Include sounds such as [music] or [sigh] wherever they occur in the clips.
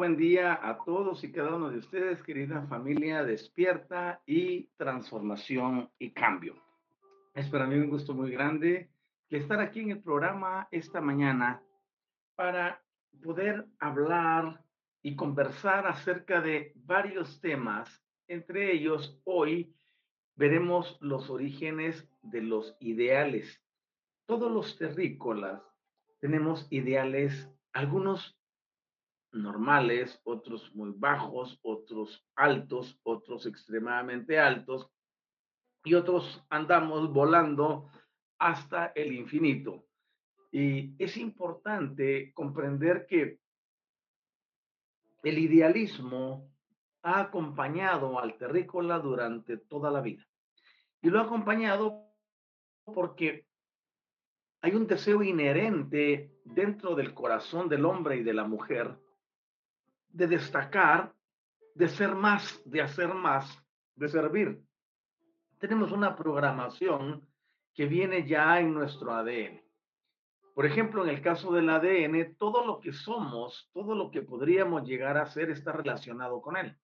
Buen día a todos y cada uno de ustedes, querida familia despierta y transformación y cambio. Es para mí un gusto muy grande estar aquí en el programa esta mañana para poder hablar y conversar acerca de varios temas. Entre ellos, hoy veremos los orígenes de los ideales. Todos los terrícolas tenemos ideales, algunos normales, otros muy bajos, otros altos, otros extremadamente altos, y otros andamos volando hasta el infinito. Y es importante comprender que el idealismo ha acompañado al terrícola durante toda la vida. Y lo ha acompañado porque hay un deseo inherente dentro del corazón del hombre y de la mujer de destacar, de ser más, de hacer más, de servir. Tenemos una programación que viene ya en nuestro ADN. Por ejemplo, en el caso del ADN, todo lo que somos, todo lo que podríamos llegar a ser está relacionado con él.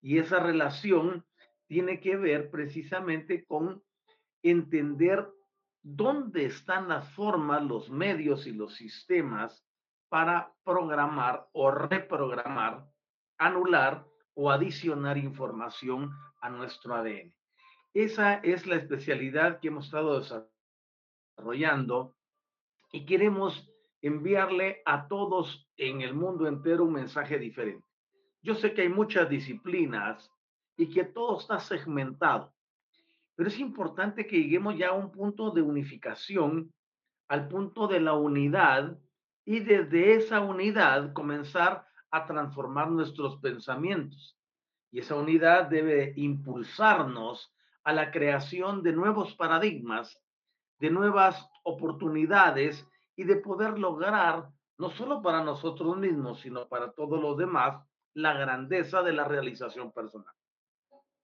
Y esa relación tiene que ver precisamente con entender dónde están las formas, los medios y los sistemas para programar o reprogramar, anular o adicionar información a nuestro ADN. Esa es la especialidad que hemos estado desarrollando y queremos enviarle a todos en el mundo entero un mensaje diferente. Yo sé que hay muchas disciplinas y que todo está segmentado, pero es importante que lleguemos ya a un punto de unificación, al punto de la unidad y desde esa unidad comenzar a transformar nuestros pensamientos. Y esa unidad debe impulsarnos a la creación de nuevos paradigmas, de nuevas oportunidades y de poder lograr, no solo para nosotros mismos, sino para todos los demás, la grandeza de la realización personal.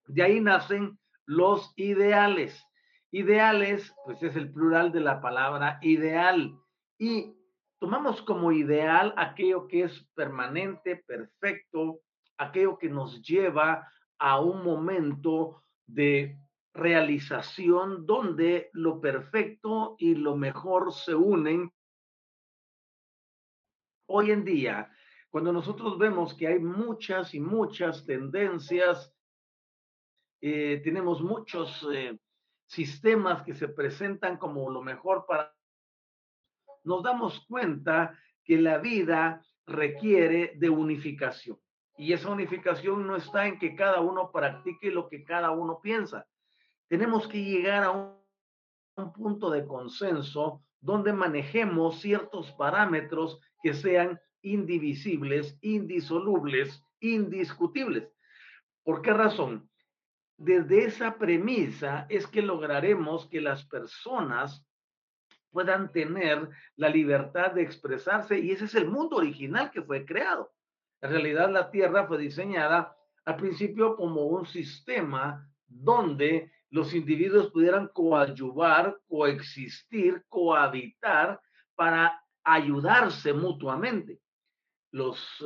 De ahí nacen los ideales. Ideales, pues es el plural de la palabra ideal. Y tomamos como ideal aquello que es permanente, perfecto, aquello que nos lleva a un momento de realización donde lo perfecto y lo mejor se unen. Hoy en día, cuando nosotros vemos que hay muchas y muchas tendencias, eh, tenemos muchos eh, sistemas que se presentan como lo mejor para nos damos cuenta que la vida requiere de unificación. Y esa unificación no está en que cada uno practique lo que cada uno piensa. Tenemos que llegar a un un punto de consenso donde manejemos ciertos parámetros que sean indivisibles, indisolubles, indiscutibles. ¿Por qué razón? Desde esa premisa es que lograremos que las personas puedan tener la libertad de expresarse y ese es el mundo original que fue creado. En realidad la Tierra fue diseñada al principio como un sistema donde los individuos pudieran coadyuvar, coexistir, cohabitar para ayudarse mutuamente. Los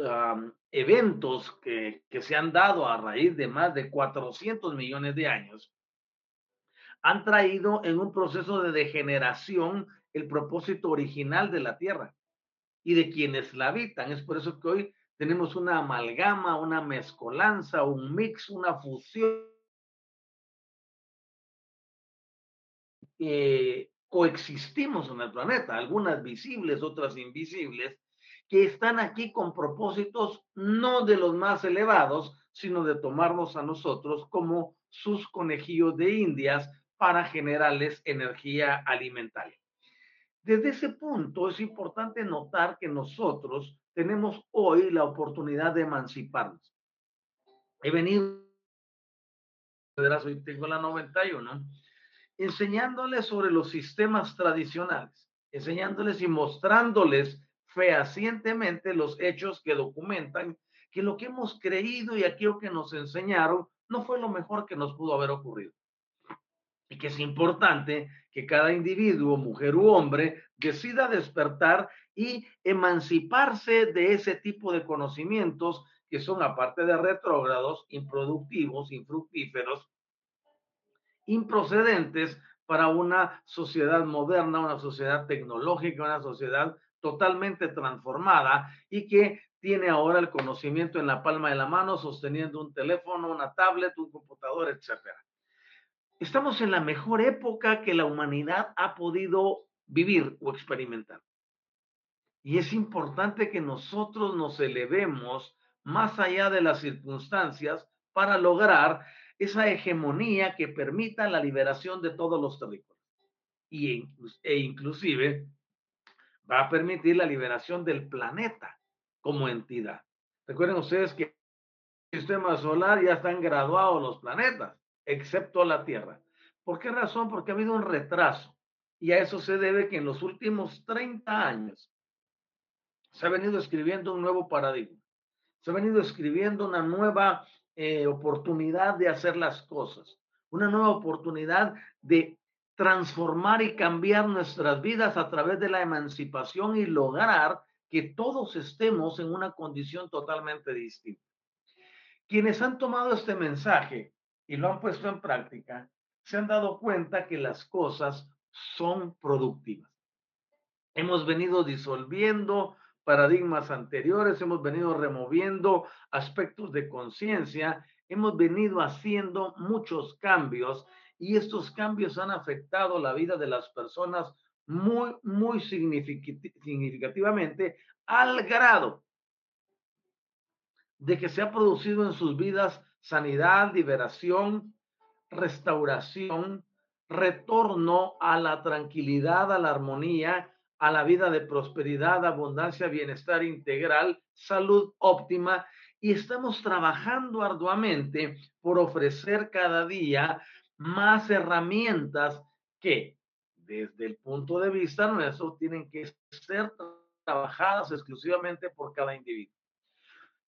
eventos que, se han dado a raíz de más de 400 millones de años han traído en un proceso de degeneración el propósito original de la tierra y de quienes la habitan. Es por eso que hoy tenemos una amalgama, una mezcolanza, un mix, una fusión. Eh, coexistimos en el planeta, algunas visibles, otras invisibles, que están aquí con propósitos no de los más elevados, sino de tomarnos a nosotros como sus conejillos de indias para generarles energía alimentaria. Desde ese punto es importante notar que nosotros tenemos hoy la oportunidad de emanciparnos. He venido, hoy tengo la 91, enseñándoles sobre los sistemas tradicionales, enseñándoles y mostrándoles fehacientemente los hechos que documentan que lo que hemos creído y aquello que nos enseñaron no fue lo mejor que nos pudo haber ocurrido y que es importante que cada individuo, mujer u hombre, decida despertar y emanciparse de ese tipo de conocimientos que son, aparte de retrógrados, improductivos, infructíferos, improcedentes para una sociedad moderna, una sociedad tecnológica, una sociedad totalmente transformada y que tiene ahora el conocimiento en la palma de la mano, sosteniendo un teléfono, una tablet, un computador, etcétera. Estamos en la mejor época que la humanidad ha podido vivir o experimentar. Y es importante que nosotros nos elevemos más allá de las circunstancias para lograr esa hegemonía que permita la liberación de todos los territorios. Y, e inclusive va a permitir la liberación del planeta como entidad. Recuerden ustedes que el sistema solar ya están graduados los planetas excepto la Tierra. ¿Por qué razón? Porque ha habido un retraso. Y a eso se debe que en los últimos 30 años se ha venido escribiendo un nuevo paradigma. Se ha venido escribiendo una nueva eh, oportunidad de hacer las cosas. Una nueva oportunidad de transformar y cambiar nuestras vidas a través de la emancipación y lograr que todos estemos en una condición totalmente distinta. Quienes han tomado este mensaje y lo han puesto en práctica, se han dado cuenta que las cosas son productivas. Hemos venido disolviendo paradigmas anteriores, hemos venido removiendo aspectos de conciencia, hemos venido haciendo muchos cambios y estos cambios han afectado la vida de las personas muy, muy significativamente al grado de que se ha producido en sus vidas sanidad, liberación, restauración, retorno a la tranquilidad, a la armonía, a la vida de prosperidad, abundancia, bienestar integral, salud óptima. Y estamos trabajando arduamente por ofrecer cada día más herramientas que desde el punto de vista nuestro tienen que ser trabajadas exclusivamente por cada individuo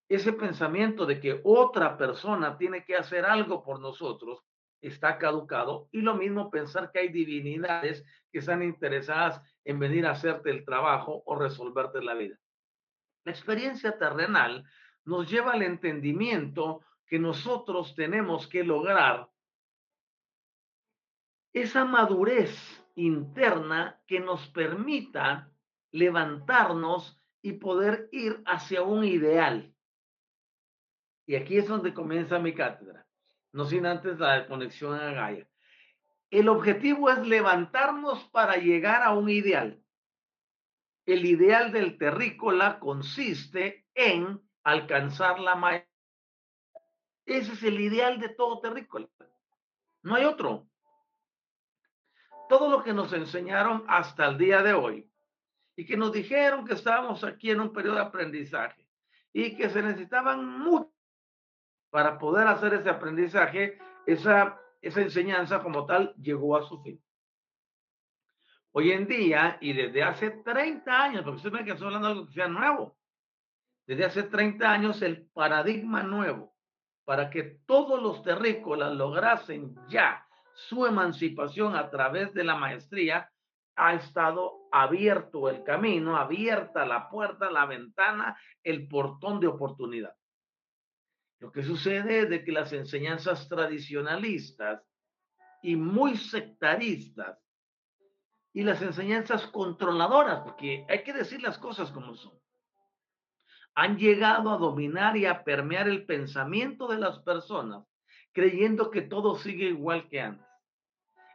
ese pensamiento de que otra persona tiene que hacer algo por nosotros está caducado y lo mismo pensar que hay divinidades que están interesadas en venir a hacerte el trabajo o resolverte la vida. La experiencia terrenal nos lleva al entendimiento que nosotros tenemos que lograr esa madurez interna que nos permita levantarnos y poder ir hacia un ideal. Y aquí es donde comienza mi cátedra, no sin antes la conexión a Gaia. El objetivo es levantarnos para llegar a un ideal. El ideal del terrícola consiste en alcanzar la maestría. Ese es el ideal de todo terrícola. No hay otro. todo lo que nos enseñaron hasta el día de hoy y que nos dijeron que estábamos aquí en un periodo de aprendizaje y que se necesitaban mucho para poder hacer ese aprendizaje, esa, enseñanza como tal llegó a su fin. Hoy en día, y desde hace 30 años, porque usted me que estoy hablando de algo que sea nuevo, desde hace 30 años el paradigma nuevo para que todos los terrícolas lograsen ya su emancipación a través de la maestría, ha estado abierto el camino, abierta la puerta, la ventana, el portón de oportunidad. Lo que sucede es de que las enseñanzas tradicionalistas y muy sectaristas y las enseñanzas controladoras, porque hay que decir las cosas como son, han llegado a dominar y a permear el pensamiento de las personas, creyendo que todo sigue igual que antes.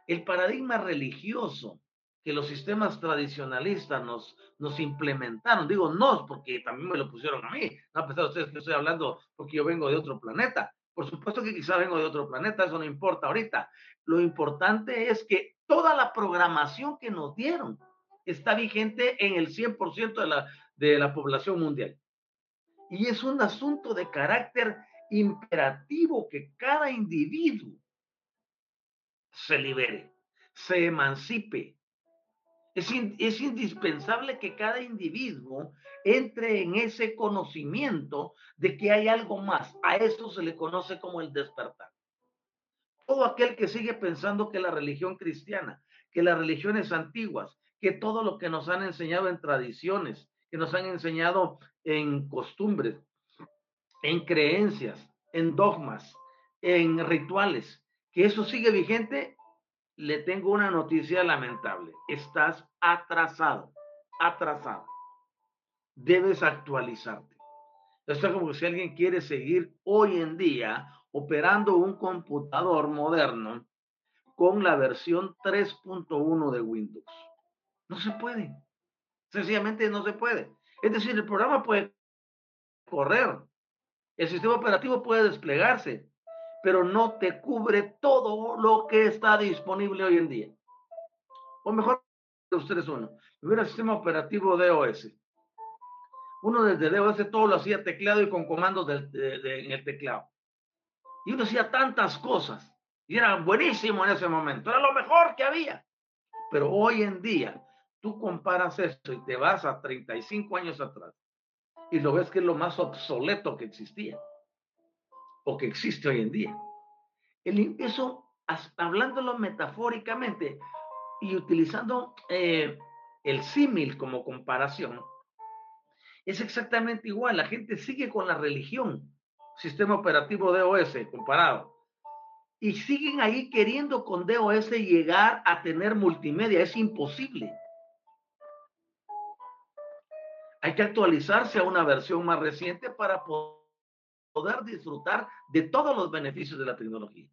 El paradigma religioso que los sistemas tradicionalistas nos, nos implementaron, digo no, porque también me lo pusieron a mí, no a pesar de ustedes que estoy hablando porque yo vengo de otro planeta. Por supuesto que quizá vengo de otro planeta, eso no importa ahorita. Lo importante es que toda la programación que nos dieron está vigente en el 100% de la, de la población mundial. Y es un asunto de carácter imperativo que cada individuo se libere, se emancipe. Es, indispensable que cada individuo entre en ese conocimiento de que hay algo más. A eso se le conoce como el despertar. Todo aquel que sigue pensando que la religión cristiana, que las religiones antiguas, que todo lo que nos han enseñado en tradiciones, que nos han enseñado en costumbres, en creencias, en dogmas, en rituales, que eso sigue vigente, le tengo una noticia lamentable. Estás atrasado, atrasado. Debes actualizarte. Esto es como si alguien quiere seguir hoy en día operando un computador moderno con la versión 3.1 de Windows. No se puede. Sencillamente no se puede. Es decir, el programa puede correr, el sistema operativo puede desplegarse, pero no te cubre todo lo que está disponible hoy en día. O mejor, ustedes uno, hubiera sistema operativo DOS. Uno desde DOS todo lo hacía teclado y con comandos en el teclado. Y uno hacía tantas cosas y era buenísimo en ese momento, era lo mejor que había. Pero hoy en día tú comparas esto y te vas a 35 años atrás y lo ves que es lo más obsoleto que existía o que existe hoy en día. El, eso, hablándolo metafóricamente y utilizando eh, el símil como comparación, es exactamente igual. La gente sigue con la religión, sistema operativo DOS comparado, y siguen ahí queriendo con DOS llegar a tener multimedia. Es imposible. Hay que actualizarse a una versión más reciente para poder disfrutar de todos los beneficios de la tecnología.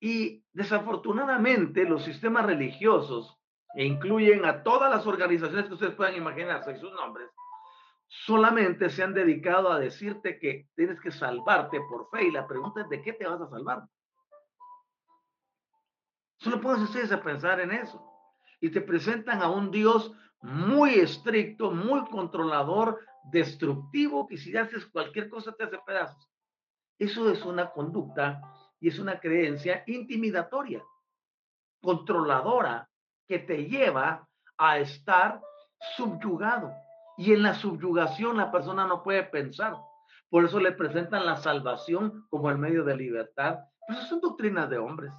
Y desafortunadamente los sistemas religiosos, e incluyen a todas las organizaciones que ustedes puedan imaginarse y sus nombres, solamente se han dedicado a decirte que tienes que salvarte por fe y la pregunta es de qué te vas a salvar. Solo puedes ustedes a pensar en eso. Y te presentan a un Dios muy estricto, muy controlador, destructivo, que si haces cualquier cosa te hace pedazos. Eso es una conducta y es una creencia intimidatoria, controladora, que te lleva a estar subyugado. Y en la subyugación la persona no puede pensar. Por eso le presentan la salvación como el medio de libertad. Pero eso son doctrinas de hombres.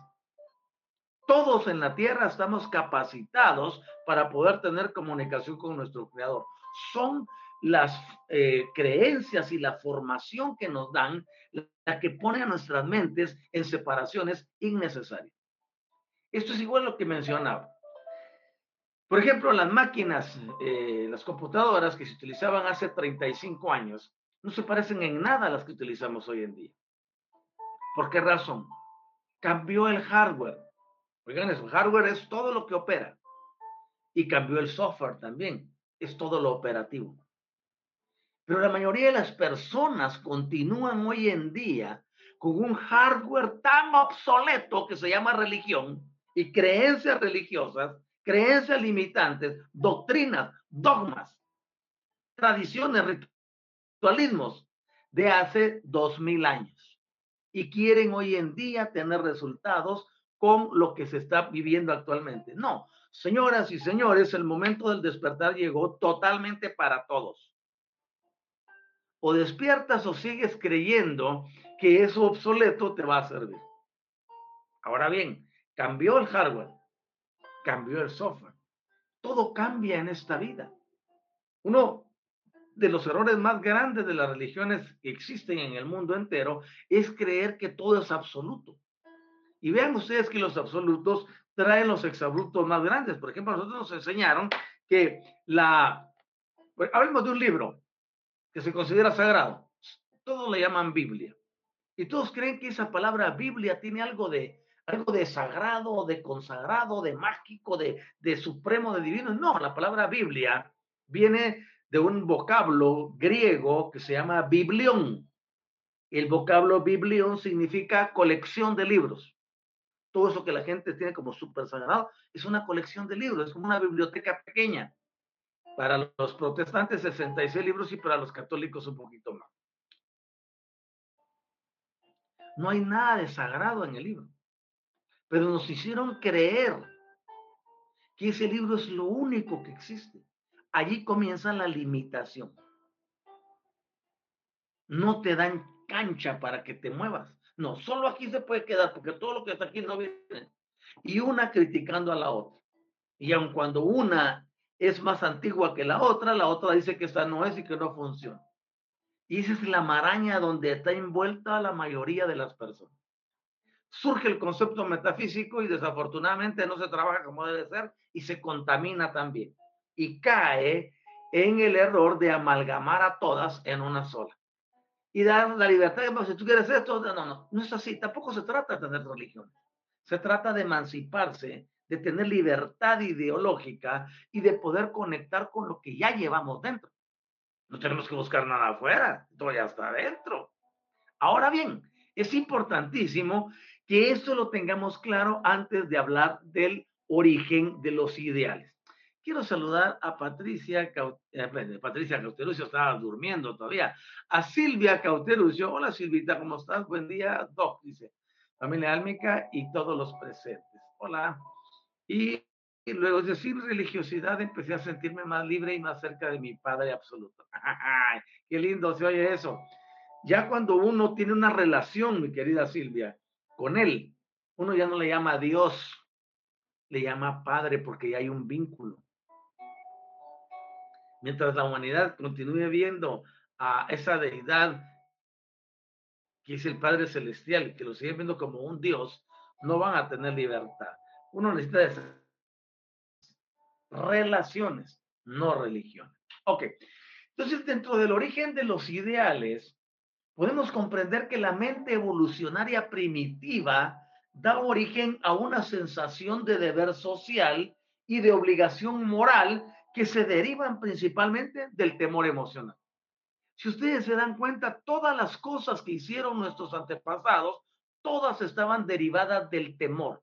Todos en la tierra estamos capacitados para poder tener comunicación con nuestro creador. Son las eh, creencias y la formación que nos dan la que pone a nuestras mentes en separaciones innecesarias. Esto es igual a lo que mencionaba. Por ejemplo, las máquinas, eh, las computadoras que se utilizaban hace 35 años, no se parecen en nada a las que utilizamos hoy en día. ¿Por qué razón? Cambió el hardware, Oigan eso, hardware es todo lo que opera. Y cambió el software también, es todo lo operativo. Pero la mayoría de las personas continúan hoy en día con un hardware tan obsoleto que se llama religión y creencias religiosas, creencias limitantes, doctrinas, dogmas, tradiciones, ritualismos de hace dos mil años y quieren hoy en día tener resultados con lo que se está viviendo actualmente. No, señoras y señores, el momento del despertar llegó totalmente para todos. O despiertas o sigues creyendo que eso obsoleto te va a servir. Ahora bien, cambió el hardware, cambió el software. Todo cambia en esta vida. Uno de los errores más grandes de las religiones que existen en el mundo entero es creer que todo es absoluto. Y vean ustedes que los absolutos traen los exabruptos más grandes. Por ejemplo, nosotros nos enseñaron que la... Pues, hablemos de un libro que se considera sagrado. Todos le llaman Biblia. Y todos creen que esa palabra Biblia tiene algo de, algo de sagrado, de consagrado, de mágico, de, de supremo, de divino. No, la palabra Biblia viene de un vocablo griego que se llama biblión. El vocablo biblión significa colección de libros. Todo eso que la gente tiene como súper sagrado es una colección de libros, es como una biblioteca pequeña. Para los protestantes 66 libros y para los católicos un poquito más. No hay nada de sagrado en el libro pero nos hicieron creer que ese libro es lo único que existe. Allí comienza la limitación. No te dan cancha para que te muevas. No, solo aquí se puede quedar porque todo lo que está aquí no viene. Y una criticando a la otra. Y aun cuando una es más antigua que la otra, la otra dice que esta no es y que no funciona. Y esa es la maraña donde está envuelta la mayoría de las personas surge el concepto metafísico y desafortunadamente no se trabaja como debe ser y se contamina también. Y cae en el error de amalgamar a todas en una sola. Y dar la libertad, si tú quieres esto, no, no, no es así. Tampoco se trata de tener religión. Se trata de emanciparse, de tener libertad ideológica y de poder conectar con lo que ya llevamos dentro. No tenemos que buscar nada afuera, todo ya está adentro. Ahora bien, es importantísimo que esto lo tengamos claro antes de hablar del origen de los ideales. Quiero saludar a Patricia, eh, Patricia Cauterucio, estaba durmiendo todavía, a Silvia Cauterucio. Hola Silvita, ¿cómo estás? Buen día, Doc, dice. Familia Álmica y todos los presentes. Hola. Y, luego de sin religiosidad empecé a sentirme más libre y más cerca de mi Padre absoluto. [laughs] ¡Qué lindo se oye eso! Ya cuando uno tiene una relación, mi querida Silvia, con Él. Uno ya no le llama Dios, le llama Padre porque ya hay un vínculo. Mientras la humanidad continúe viendo a esa deidad que es el Padre Celestial, que lo sigue viendo como un Dios, no van a tener libertad. Uno necesita relaciones, no religión. Ok, entonces dentro del origen de los ideales, podemos comprender que la mente evolucionaria primitiva da origen a una sensación de deber social y de obligación moral que se derivan principalmente del temor emocional. Si ustedes se dan cuenta, todas las cosas que hicieron nuestros antepasados, todas estaban derivadas del temor.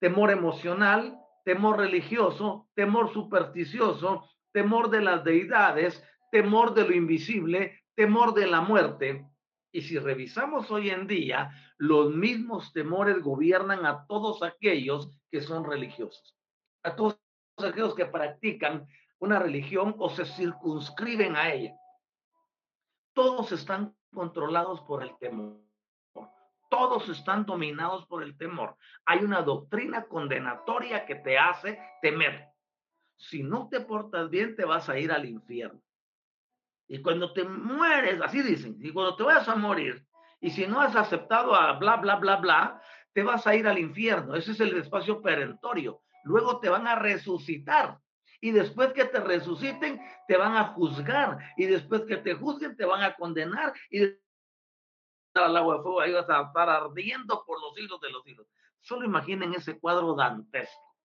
Temor emocional, temor religioso, temor supersticioso, temor de las deidades, temor de lo invisible, temor de la muerte. Y si revisamos hoy en día, los mismos temores gobiernan a todos aquellos que son religiosos, a todos aquellos que practican una religión o se circunscriben a ella. Todos están controlados por el temor. Todos están dominados por el temor. Hay una doctrina condenatoria que te hace temer. Si no te portas bien, te vas a ir al infierno. Y cuando te mueres, así dicen, y cuando te vas a morir, y si no has aceptado a bla, bla, bla, bla, te vas a ir al infierno. Ese es el espacio perentorio. Luego te van a resucitar. Y después que te resuciten, te van a juzgar. Y después que te juzguen, te van a condenar. Al agua de fuego vas a estar ardiendo por los hilos de los hilos. Solo imaginen ese cuadro dantesco.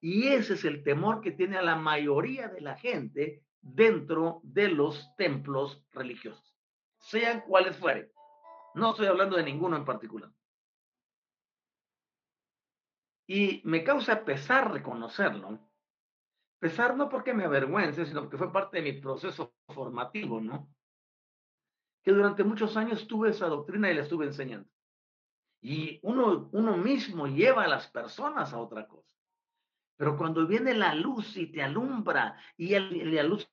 Y ese es el temor que tiene a la mayoría de la gente dentro de los templos religiosos, sean cuales fueren. No estoy hablando de ninguno en particular. Y me causa pesar reconocerlo. Pesar no porque me avergüence, sino porque fue parte de mi proceso formativo, ¿no? Que durante muchos años tuve esa doctrina y la estuve enseñando. Y uno, uno mismo lleva a las personas a otra cosa. Pero cuando viene la luz y te alumbra y el, la luz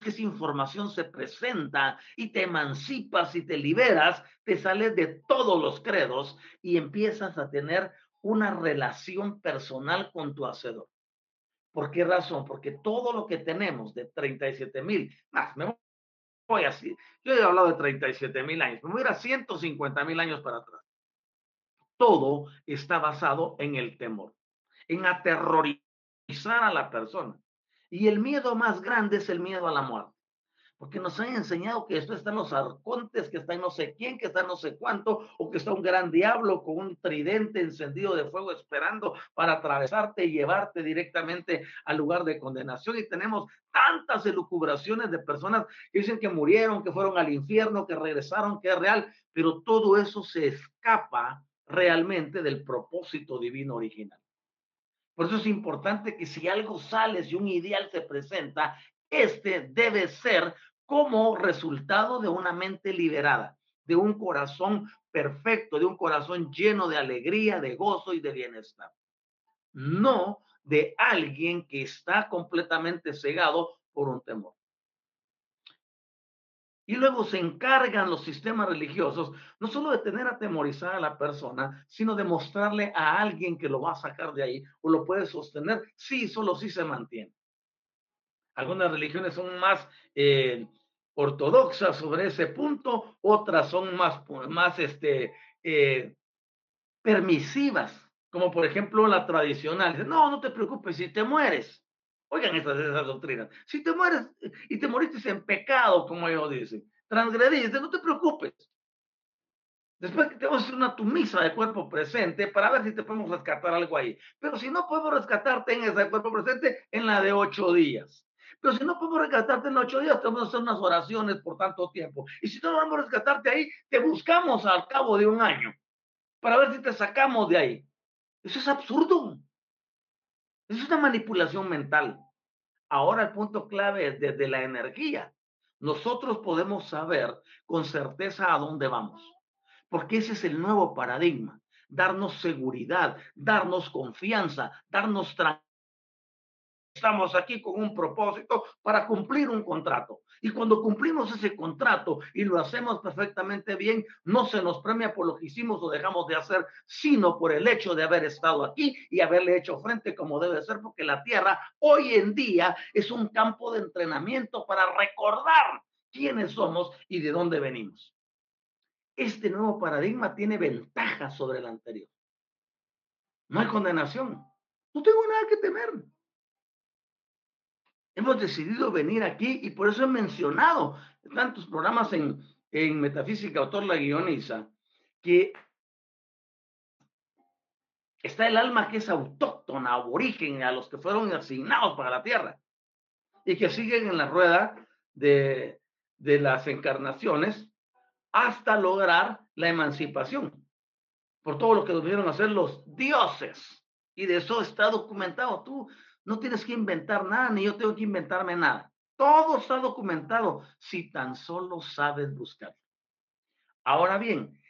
que esa información se presenta y te emancipas y te liberas, te sales de todos los credos y empiezas a tener una relación personal con tu hacedor. ¿Por qué razón? Porque todo lo que tenemos de 37 mil, más, me voy así, yo he hablado de 37 mil años, me voy a ir a 150 mil años para atrás. Todo está basado en el temor, en aterrorizar a la persona. Y el miedo más grande es el miedo a la muerte. Porque nos han enseñado que esto está en los arcontes, que está en no sé quién, que está en no sé cuánto, o que está un gran diablo con un tridente encendido de fuego esperando para atravesarte y llevarte directamente al lugar de condenación. Y tenemos tantas elucubraciones de personas que dicen que murieron, que fueron al infierno, que regresaron, que es real, pero todo eso se escapa realmente del propósito divino original. Por eso es importante que si algo sale, si un ideal se presenta, este debe ser como resultado de una mente liberada, de un corazón perfecto, de un corazón lleno de alegría, de gozo y de bienestar. No de alguien que está completamente cegado por un temor. Y luego se encargan los sistemas religiosos no solo de tener atemorizada a la persona, sino de mostrarle a alguien que lo va a sacar de ahí o lo puede sostener, sí, solo sí se mantiene. Algunas religiones son más eh, ortodoxas sobre ese punto, otras son más, más este, eh, permisivas, como por ejemplo la tradicional. No, no te preocupes, si te mueres, Oigan esas, esas doctrinas. Si te mueres y te moriste en pecado, como ellos dicen, transgrediste, no te preocupes. Después que tenemos una tumisa de cuerpo presente para ver si te podemos rescatar algo ahí. Pero si no podemos rescatarte en ese cuerpo presente, en la de ocho días. Pero si no podemos rescatarte en ocho días, tenemos que hacer unas oraciones por tanto tiempo. Y si no vamos a rescatarte ahí, te buscamos al cabo de un año para ver si te sacamos de ahí. Eso es absurdo. Es una manipulación mental. Ahora el punto clave es desde la energía. Nosotros podemos saber con certeza a dónde vamos, porque ese es el nuevo paradigma, darnos seguridad, darnos confianza, darnos tranquilidad Estamos aquí con un propósito para cumplir un contrato. Y cuando cumplimos ese contrato y lo hacemos perfectamente bien, no se nos premia por lo que hicimos o dejamos de hacer, sino por el hecho de haber estado aquí y haberle hecho frente como debe ser, porque la tierra hoy en día es un campo de entrenamiento para recordar quiénes somos y de dónde venimos. Este nuevo paradigma tiene ventajas sobre el anterior. No hay condenación. No tengo nada que temer hemos decidido venir aquí y por eso he mencionado tantos programas en, Metafísica, autor la guioniza, que está el alma que es autóctona, aborigen, a los que fueron asignados para la tierra y que siguen en la rueda de, de las encarnaciones hasta lograr la emancipación por todo lo que debieron hacer los dioses. Y de eso está documentado. Tú no tienes que inventar nada, ni yo tengo que inventarme nada. Todo está documentado si tan solo sabes buscar. Ahora bien,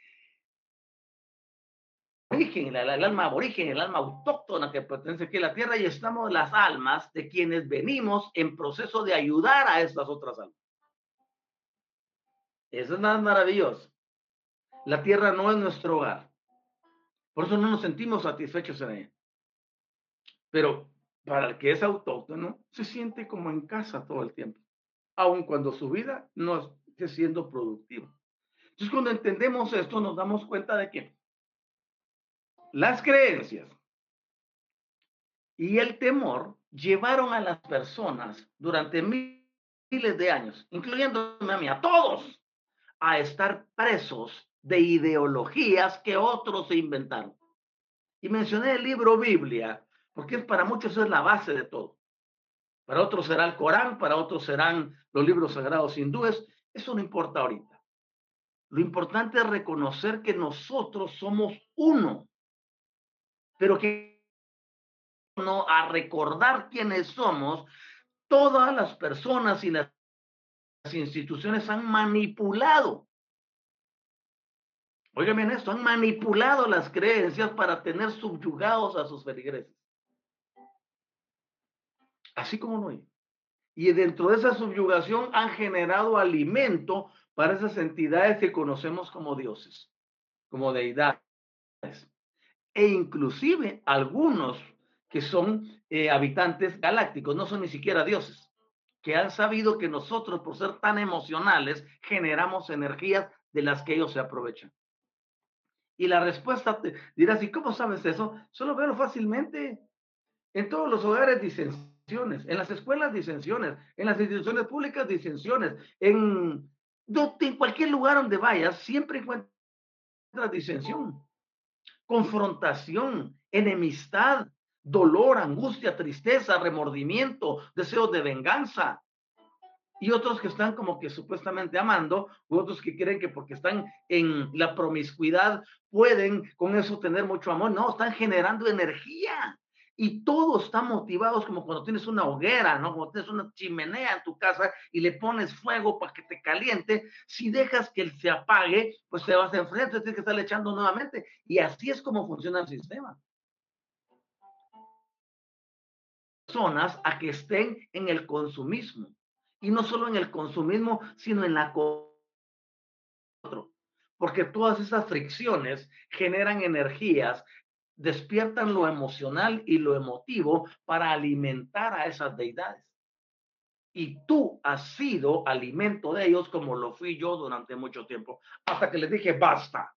origen, el, alma aborigen, el alma autóctona que pertenece aquí a la tierra, y estamos las almas de quienes venimos en proceso de ayudar a estas otras almas. Eso es nada maravilloso. La tierra no es nuestro hogar. Por eso no nos sentimos satisfechos en ella. Pero para el que es autóctono, se siente como en casa todo el tiempo, aun cuando su vida no esté siendo productiva. Entonces, cuando entendemos esto, nos damos cuenta de que las creencias y el temor llevaron a las personas durante miles de años, incluyéndome a mí, a todos, a estar presos de ideologías que otros se inventaron. Y mencioné el libro Biblia porque para muchos es la base de todo. Para otros será el Corán, para otros serán los libros sagrados hindúes. Eso no importa ahorita. Lo importante es reconocer que nosotros somos uno. pero que no a recordar quiénes somos, todas las personas y las instituciones han manipulado. Oigan bien esto, han manipulado las creencias para tener subyugados a sus feligreses. Así como no hay. Y dentro de esa subyugación han generado alimento para esas entidades que conocemos como dioses, como deidades. E inclusive algunos que son eh, habitantes galácticos, no son ni siquiera dioses, que han sabido que nosotros, por ser tan emocionales, generamos energías de las que ellos se aprovechan. Y la respuesta te dirás, ¿y cómo sabes eso? Solo veo fácilmente. En todos los hogares disensiones, en las escuelas disensiones, en las instituciones públicas disensiones, en, en cualquier lugar donde vayas, siempre encuentras disensión, confrontación, enemistad, dolor, angustia, tristeza, remordimiento, deseos de venganza. Y otros que están como que supuestamente amando, u otros que creen que porque están en la promiscuidad pueden con eso tener mucho amor. No, están generando energía. Y todos están motivados como cuando tienes una hoguera, ¿no? Como tienes una chimenea en tu casa y le pones fuego para que te caliente. Si dejas que se apague, pues te vas a enfriar, tienes que estar echando nuevamente. Y así es como funciona el sistema. Personas a que estén en el consumismo. Y no solo en el consumismo, sino en la. Porque todas esas fricciones generan energías despiertan lo emocional y lo emotivo para alimentar a esas deidades. Y tú has sido alimento de ellos como lo fui yo durante mucho tiempo, hasta que les dije, basta.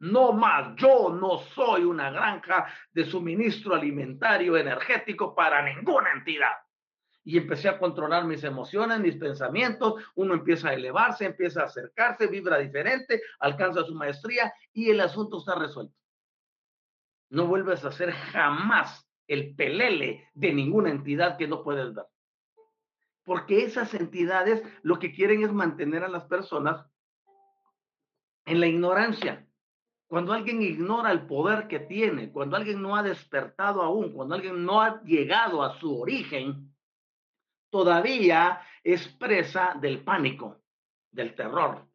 No más, yo no soy una granja de suministro alimentario energético para ninguna entidad. Y empecé a controlar mis emociones, mis pensamientos. Uno empieza a elevarse, empieza a acercarse, vibra diferente, alcanza su maestría y el asunto está resuelto no vuelves a ser jamás el pelele de ninguna entidad que no puedes ver. Porque esas entidades lo que quieren es mantener a las personas en la ignorancia. Cuando alguien ignora el poder que tiene, cuando alguien no ha despertado aún, cuando alguien no ha llegado a su origen, todavía es presa del pánico, del terror.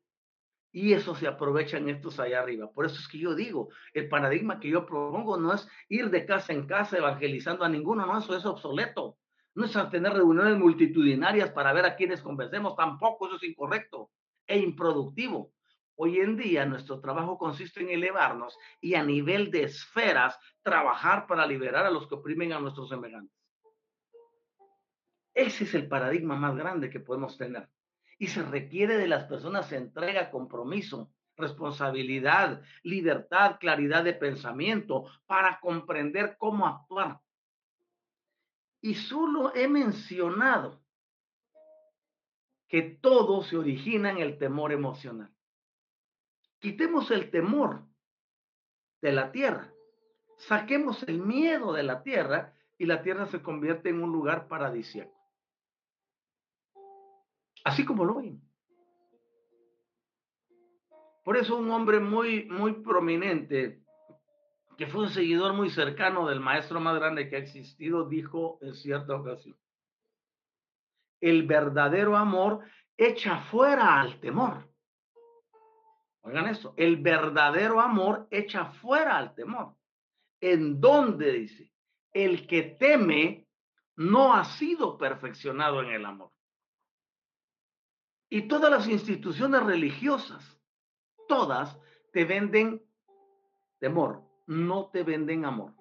Y eso se aprovechan estos allá arriba. Por eso es que yo digo, el paradigma que yo propongo no es ir de casa en casa evangelizando a ninguno, no, eso es obsoleto. No es tener reuniones multitudinarias para ver a quienes convencemos, tampoco eso es incorrecto e improductivo. Hoy en día nuestro trabajo consiste en elevarnos y a nivel de esferas trabajar para liberar a los que oprimen a nuestros semejantes. Ese es el paradigma más grande que podemos tener y se requiere de las personas entrega, compromiso, responsabilidad, libertad, claridad de pensamiento para comprender cómo actuar. Y solo he mencionado que todo se origina en el temor emocional. Quitemos el temor de la tierra, saquemos el miedo de la tierra y la tierra se convierte en un lugar paradisíaco. Así como lo ven. Por eso un hombre muy, muy prominente, que fue un seguidor muy cercano del maestro más grande que ha existido, dijo en cierta ocasión, el verdadero amor echa fuera al temor. Oigan esto, el verdadero amor echa fuera al temor. ¿En dónde dice? El que teme no ha sido perfeccionado en el amor. Y todas las instituciones religiosas, todas te venden temor, no te venden amor.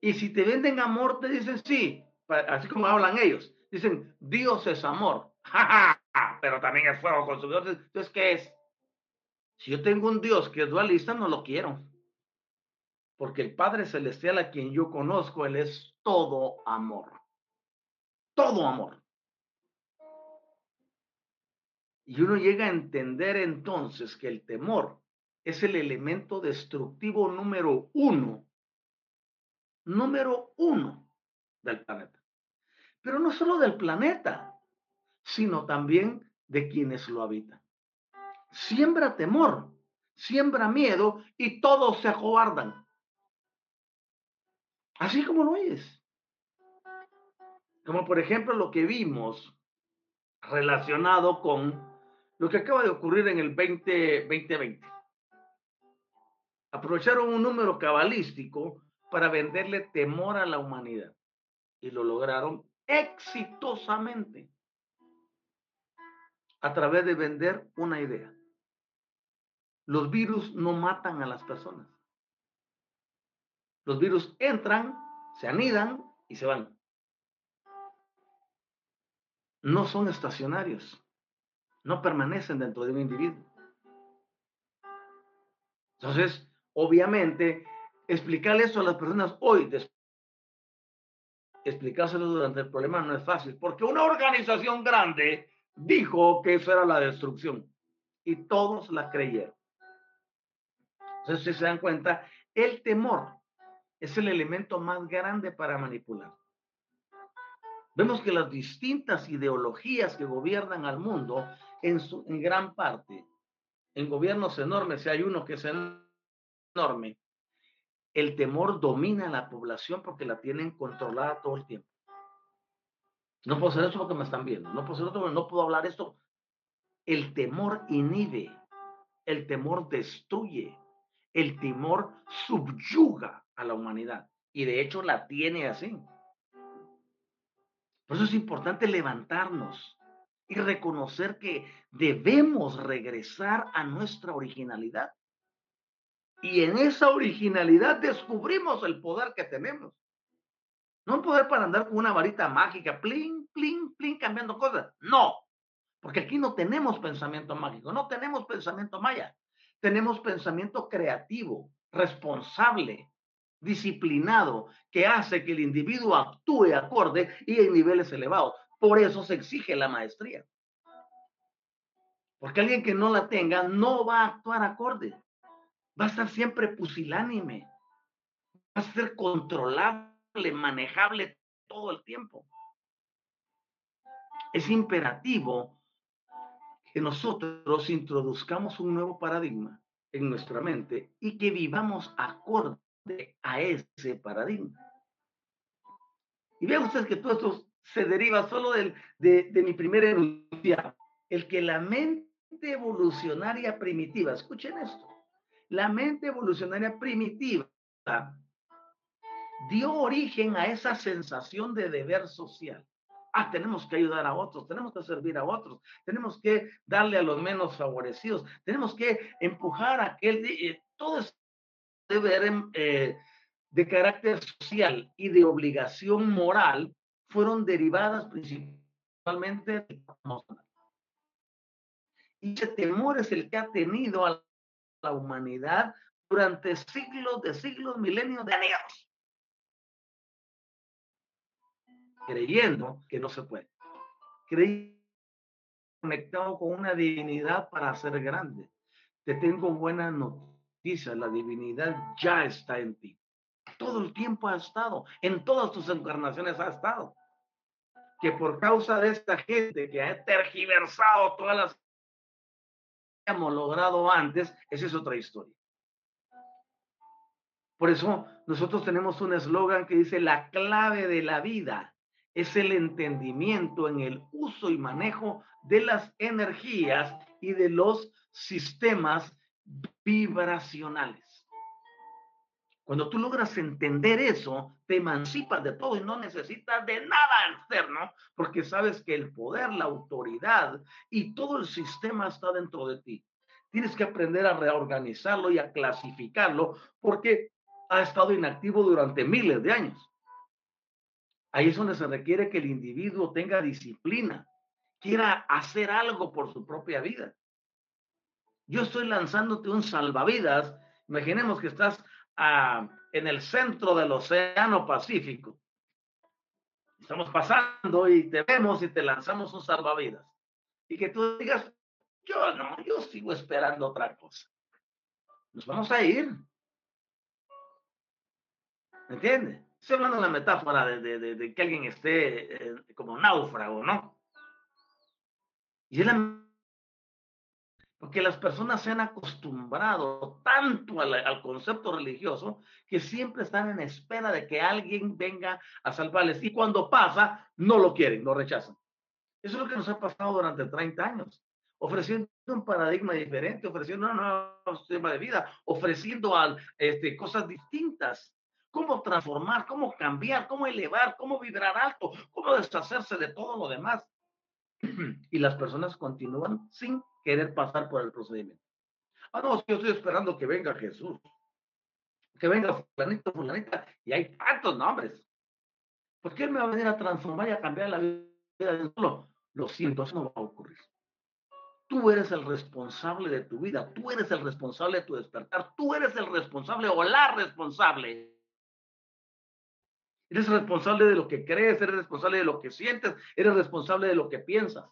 Y si te venden amor, te dicen sí, así como hablan ellos. Dicen, Dios es amor, [laughs] pero también es fuego consumidor. Entonces, ¿qué es? Si yo tengo un Dios que es dualista, no lo quiero. Porque el Padre Celestial a quien yo conozco, Él es todo amor. Todo amor. Y uno llega a entender entonces que el temor es el elemento destructivo número uno, número uno del planeta. Pero no solo del planeta, sino también de quienes lo habitan. Siembra temor, siembra miedo y todos se acobardan. Así como lo es. Como por ejemplo lo que vimos relacionado con lo que acaba de ocurrir en el 2020. Aprovecharon un número cabalístico para venderle temor a la humanidad y lo lograron exitosamente a través de vender una idea. Los virus no matan a las personas. Los virus entran, se anidan y se van. No son estacionarios. No permanecen dentro de un individuo. Entonces, obviamente, explicarle eso a las personas hoy, explicárselo durante el problema no es fácil, porque una organización grande dijo que eso era la destrucción y todos la creyeron. Entonces, si se dan cuenta, el temor es el elemento más grande para manipular. Vemos que las distintas ideologías que gobiernan al mundo, en, su, en gran parte, en gobiernos enormes, si hay uno que es enorme, el temor domina a la población porque la tienen controlada todo el tiempo. No puedo hacer esto porque me están viendo. No puedo hacer esto no puedo hablar esto. El temor inhibe. El temor destruye. El temor subyuga a la humanidad. Y de hecho la tiene así. Por eso es importante levantarnos y reconocer que debemos regresar a nuestra originalidad. Y en esa originalidad descubrimos el poder que tenemos. No un poder para andar con una varita mágica, plin, plin, plin, cambiando cosas. No, porque aquí no tenemos pensamiento mágico, no tenemos pensamiento maya. Tenemos pensamiento creativo, responsable, disciplinado, que hace que el individuo actúe acorde y en niveles elevados. Por eso se exige la maestría. Porque alguien que no la tenga no va a actuar acorde. Va a estar siempre pusilánime. Va a ser controlable manejable todo el tiempo. Es imperativo que nosotros introduzcamos un nuevo paradigma en nuestra mente y que vivamos acorde a ese paradigma. Y vean ustedes que todo esto se deriva solo del, de, mi primera enunciado, el que la mente evolucionaria primitiva, escuchen esto, la mente evolucionaria primitiva dio origen a esa sensación de deber social. Ah, tenemos que ayudar a otros, tenemos que servir a otros, tenemos que darle a los menos favorecidos, tenemos que empujar a aquel, eh, todo ese deber de carácter social y de obligación moral fueron derivadas principalmente del Y ese temor es el que ha tenido a la humanidad durante siglos de siglos, milenios de años. creyendo que no se puede. Creyendo conectado con una divinidad para ser grande. Te tengo buenas noticias, la divinidad ya está en ti. Todo el tiempo ha estado, en todas tus encarnaciones ha estado. Que por causa de esta gente que ha tergiversado todas las que hemos logrado antes, esa es otra historia. Por eso nosotros tenemos un eslogan que dice la clave de la vida es el entendimiento en el uso y manejo de las energías y de los sistemas vibracionales. Cuando tú logras entender eso, te emancipas de todo y no necesitas de nada externo, porque sabes que el poder, la autoridad y todo el sistema está dentro de ti. Tienes que aprender a reorganizarlo y a clasificarlo porque ha estado inactivo durante miles de años. Ahí es donde se requiere que el individuo tenga disciplina, quiera hacer algo por su propia vida. Yo estoy lanzándote un salvavidas. Imaginemos que estás en el centro del Océano Pacífico. Estamos pasando y te vemos y te lanzamos un salvavidas. Y que tú digas, yo no, yo sigo esperando otra cosa. Nos vamos a ir. ¿Me entiendes? Estoy hablando de la metáfora de, que alguien esté eh, como náufrago, ¿no? Y Porque las personas se han acostumbrado tanto al, concepto religioso que siempre están en espera de que alguien venga a salvarles. Y cuando pasa, no lo quieren, lo rechazan. Eso es lo que nos ha pasado durante 30 años, ofreciendo un paradigma diferente, ofreciendo un nuevo sistema de vida, ofreciendo al, este, cosas distintas. Cómo transformar, cómo cambiar, cómo elevar, cómo vibrar alto, cómo deshacerse de todo lo demás. [clears throat] Y las personas continúan sin querer pasar por el procedimiento. Ah, no, yo estoy esperando que venga Jesús, que venga fulanito, fulanita, y hay tantos nombres. ¿Por qué me va a venir a transformar y a cambiar la vida de solo? Lo siento, eso no va a ocurrir. Tú eres el responsable de tu vida, tú eres el responsable de tu despertar, tú eres el responsable o la responsable. Eres responsable de lo que crees, eres responsable de lo que sientes, eres responsable de lo que piensas.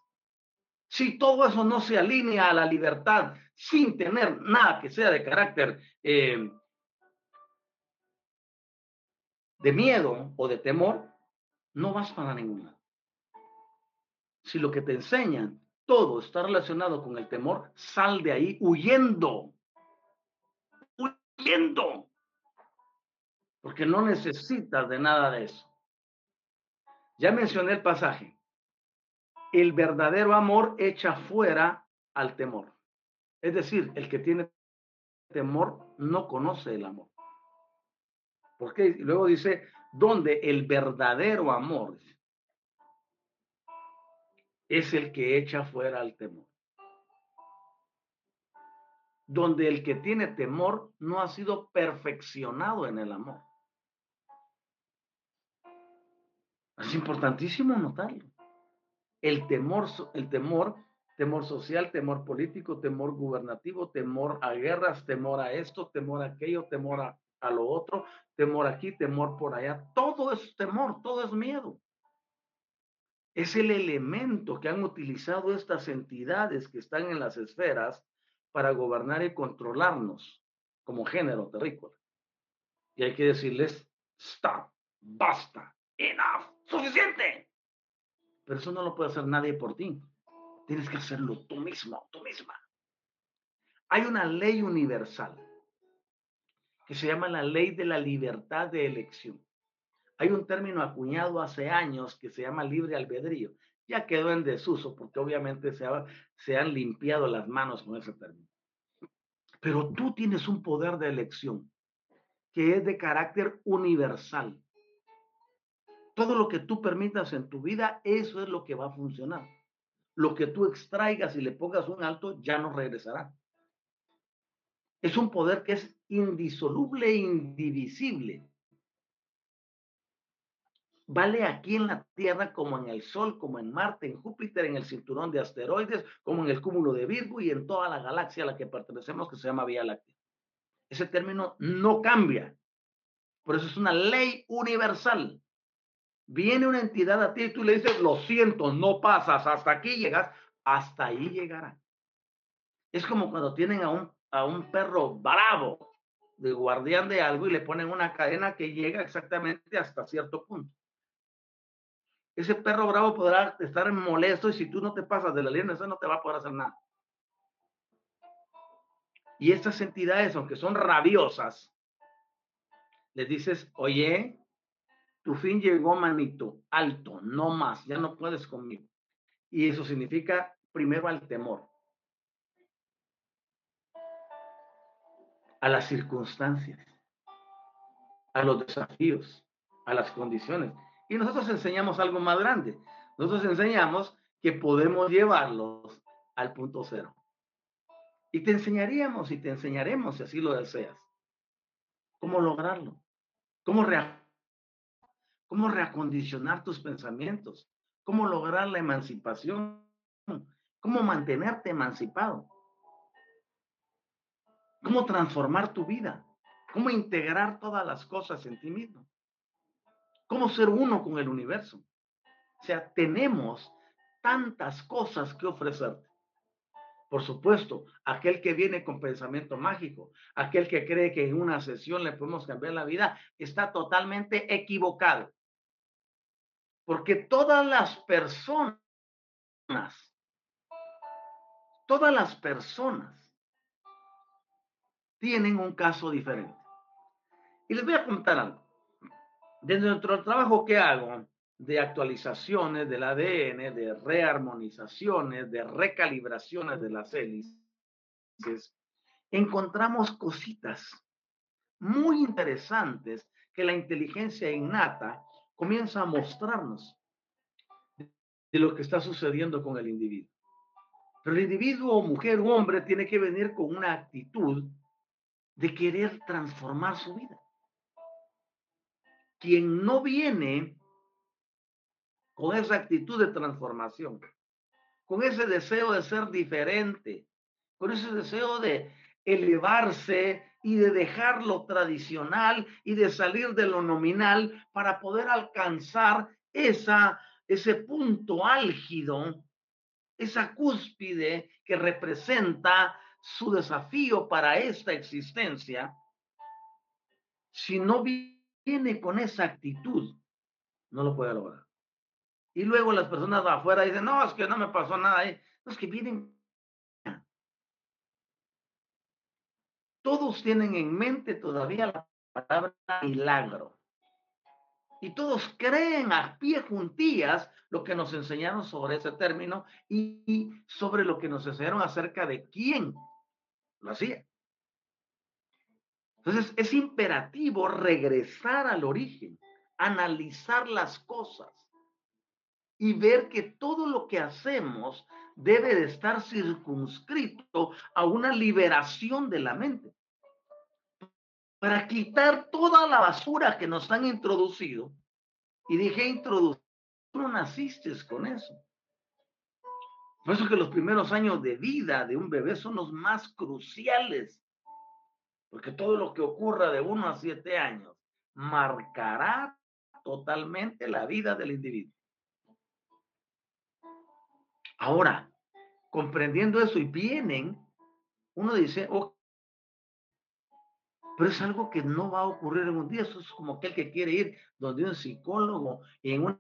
Si todo eso no se alinea a la libertad sin tener nada que sea de carácter eh, de miedo o de temor, no vas para ninguna. Si lo que te enseñan, todo está relacionado con el temor, sal de ahí huyendo. Huyendo. Porque no necesitas de nada de eso. Ya mencioné el pasaje el verdadero amor echa fuera al temor. Es decir, el que tiene temor no conoce el amor. Porque luego dice, donde el verdadero amor es el que echa fuera al temor. Donde el que tiene temor no ha sido perfeccionado en el amor. Es importantísimo notarlo el temor, el temor, temor social, temor político, temor gubernativo, temor a guerras, temor a esto, temor a aquello, temor a, lo otro, temor aquí, temor por allá. Todo es temor, todo es miedo. Es el elemento que han utilizado estas entidades que están en las esferas para gobernar y controlarnos como género terrícola. Y hay que decirles, stop, basta, enough, suficiente. Pero eso no lo puede hacer nadie por ti. Tienes que hacerlo tú mismo, tú misma. Hay una ley universal que se llama la ley de la libertad de elección. Hay un término acuñado hace años que se llama libre albedrío. Ya quedó en desuso porque obviamente se, se han limpiado las manos con ese término. Pero tú tienes un poder de elección que es de carácter universal. Todo lo que tú permitas en tu vida, eso es lo que va a funcionar. Lo que tú extraigas y le pongas un alto, ya no regresará. Es un poder que es indisoluble e indivisible. Vale aquí en la Tierra como en el Sol, como en Marte, en Júpiter, en el cinturón de asteroides, como en el cúmulo de Virgo y en toda la galaxia a la que pertenecemos que se llama Vía Láctea. Ese término no cambia. Por eso es una ley universal viene una entidad a ti y tú le dices, lo siento, no pasas, hasta aquí llegas, hasta ahí llegará. Es como cuando tienen a un, a un perro bravo de guardián de algo y le ponen una cadena que llega exactamente hasta cierto punto. Ese perro bravo podrá estar molesto y si tú no te pasas de la línea, eso no te va a poder hacer nada. Y estas entidades, aunque son rabiosas, les dices, oye, tu fin llegó, manito, alto, no más, ya no puedes conmigo. Y eso significa primero al temor, a las circunstancias, a los desafíos, a las condiciones. Y nosotros enseñamos algo más grande. Nosotros enseñamos que podemos llevarlos al punto cero. Y te enseñaríamos y te enseñaremos, si así lo deseas, cómo lograrlo, cómo reaccionar cómo reacondicionar tus pensamientos, cómo lograr la emancipación, cómo mantenerte emancipado, cómo transformar tu vida, cómo integrar todas las cosas en ti mismo, cómo ser uno con el universo. O sea, tenemos tantas cosas que ofrecerte. Por supuesto, aquel que viene con pensamiento mágico, aquel que cree que en una sesión le podemos cambiar la vida, está totalmente equivocado. Porque todas las personas Todas las personas tienen un caso diferente. Y les voy a contar algo. Dentro del trabajo que hago de actualizaciones del ADN, de rearmonizaciones, de recalibraciones de las hélices, encontramos cositas muy interesantes que la inteligencia innata comienza a mostrarnos de lo que está sucediendo con el individuo. Pero el individuo, mujer o hombre, tiene que venir con una actitud de querer transformar su vida. Quien no viene con esa actitud de transformación, con ese deseo de ser diferente, con ese deseo de elevarse y de dejar lo tradicional y de salir de lo nominal para poder alcanzar esa, ese punto álgido, esa cúspide que representa su desafío para esta existencia, si no viene con esa actitud, no lo puede lograr. Y luego las personas de afuera dicen, no, es que no me pasó nada ahí. es que vienen. Todos tienen en mente todavía la palabra milagro. Y todos creen a pie juntillas lo que nos enseñaron sobre ese término y sobre lo que nos enseñaron acerca de quién lo hacía. Entonces es imperativo regresar al origen, analizar las cosas y ver que todo lo que hacemos debe de estar circunscrito a una liberación de la mente. Para quitar toda la basura que nos han introducido. Y dije introducir, no naciste con eso. Por eso que los primeros años de vida de un bebé son los más cruciales. Porque todo lo que ocurra de uno a siete años marcará totalmente la vida del individuo. Ahora, comprendiendo eso y vienen, uno dice, oh, pero es algo que no va a ocurrir en un día. Eso es como aquel que quiere ir donde un psicólogo y en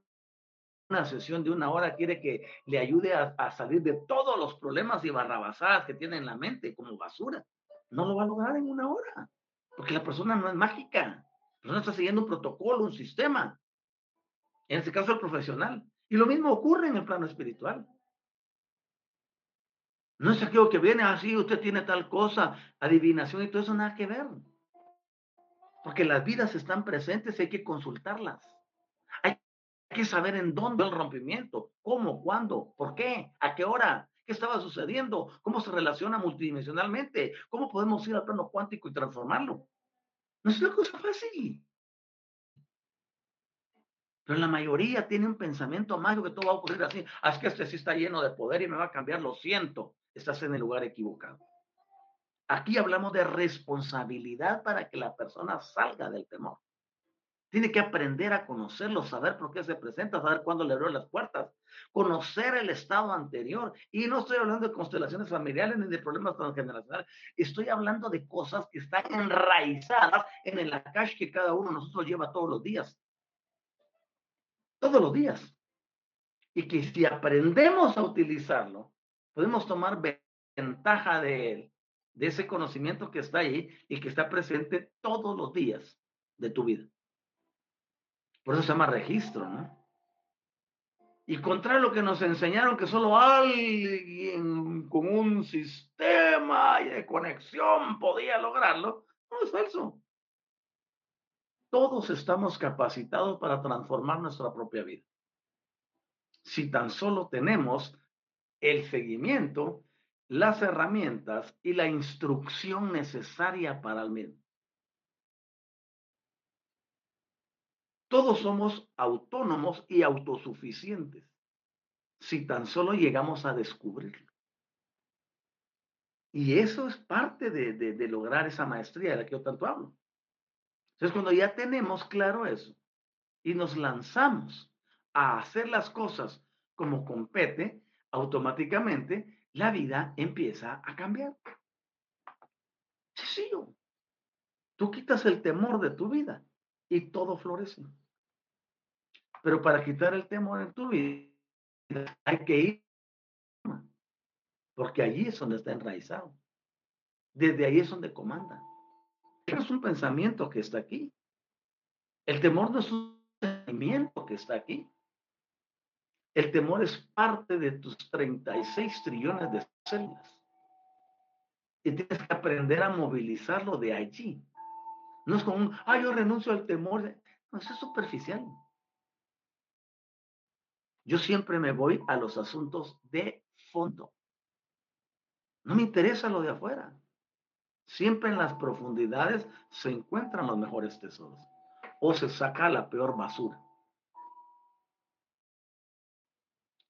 una sesión de una hora quiere que le ayude a, salir de todos los problemas y barrabasadas que tiene en la mente como basura. No lo va a lograr en una hora, porque la persona no es mágica. La persona está siguiendo un protocolo, un sistema. En este caso, el profesional. Y lo mismo ocurre en el plano espiritual. No es aquello que viene así, ah, usted tiene tal cosa, adivinación y todo eso, nada que ver. Porque las vidas están presentes y hay que consultarlas. Hay que saber en dónde el rompimiento, cómo, cuándo, por qué, a qué hora, qué estaba sucediendo, cómo se relaciona multidimensionalmente, cómo podemos ir al plano cuántico y transformarlo. No es una cosa fácil. Pero la mayoría tiene un pensamiento mágico que todo va a ocurrir así. Ah, es que este sí está lleno de poder y me va a cambiar, lo siento estás en el lugar equivocado. Aquí hablamos de responsabilidad para que la persona salga del temor. Tiene que aprender a conocerlo, saber por qué se presenta, saber cuándo le abrió las puertas, conocer el estado anterior. Y no estoy hablando de constelaciones familiares ni de problemas transgeneracionales. Estoy hablando de cosas que están enraizadas en el akash que cada uno de nosotros lleva todos los días. Todos los días. Y que si aprendemos a utilizarlo, podemos tomar ventaja de él, de ese conocimiento que está ahí y que está presente todos los días de tu vida. Por eso se llama registro, ¿no? Y contra lo que nos enseñaron que solo alguien con un sistema de conexión podía lograrlo, no es falso. Todos estamos capacitados para transformar nuestra propia vida. Si tan solo tenemos el seguimiento, las herramientas y la instrucción necesaria para el mismo. Todos somos autónomos y autosuficientes si tan solo llegamos a descubrirlo. Y eso es parte de, de, lograr esa maestría de la que yo tanto hablo. Entonces, cuando ya tenemos claro eso y nos lanzamos a hacer las cosas como compete, automáticamente la vida empieza a cambiar. Sencillo. Tú quitas el temor de tu vida y todo florece. Pero para quitar el temor en tu vida hay que ir. porque allí es donde está enraizado. Desde ahí es donde comanda. Es un pensamiento que está aquí. El temor no es un sentimiento que está aquí. El temor es parte de tus 36 trillones de células. Y tienes que aprender a movilizarlo de allí. No es como un, ah, yo renuncio al temor. No, eso es superficial. Yo siempre me voy a los asuntos de fondo. No me interesa lo de afuera. Siempre en las profundidades se encuentran los mejores tesoros o se saca la peor basura.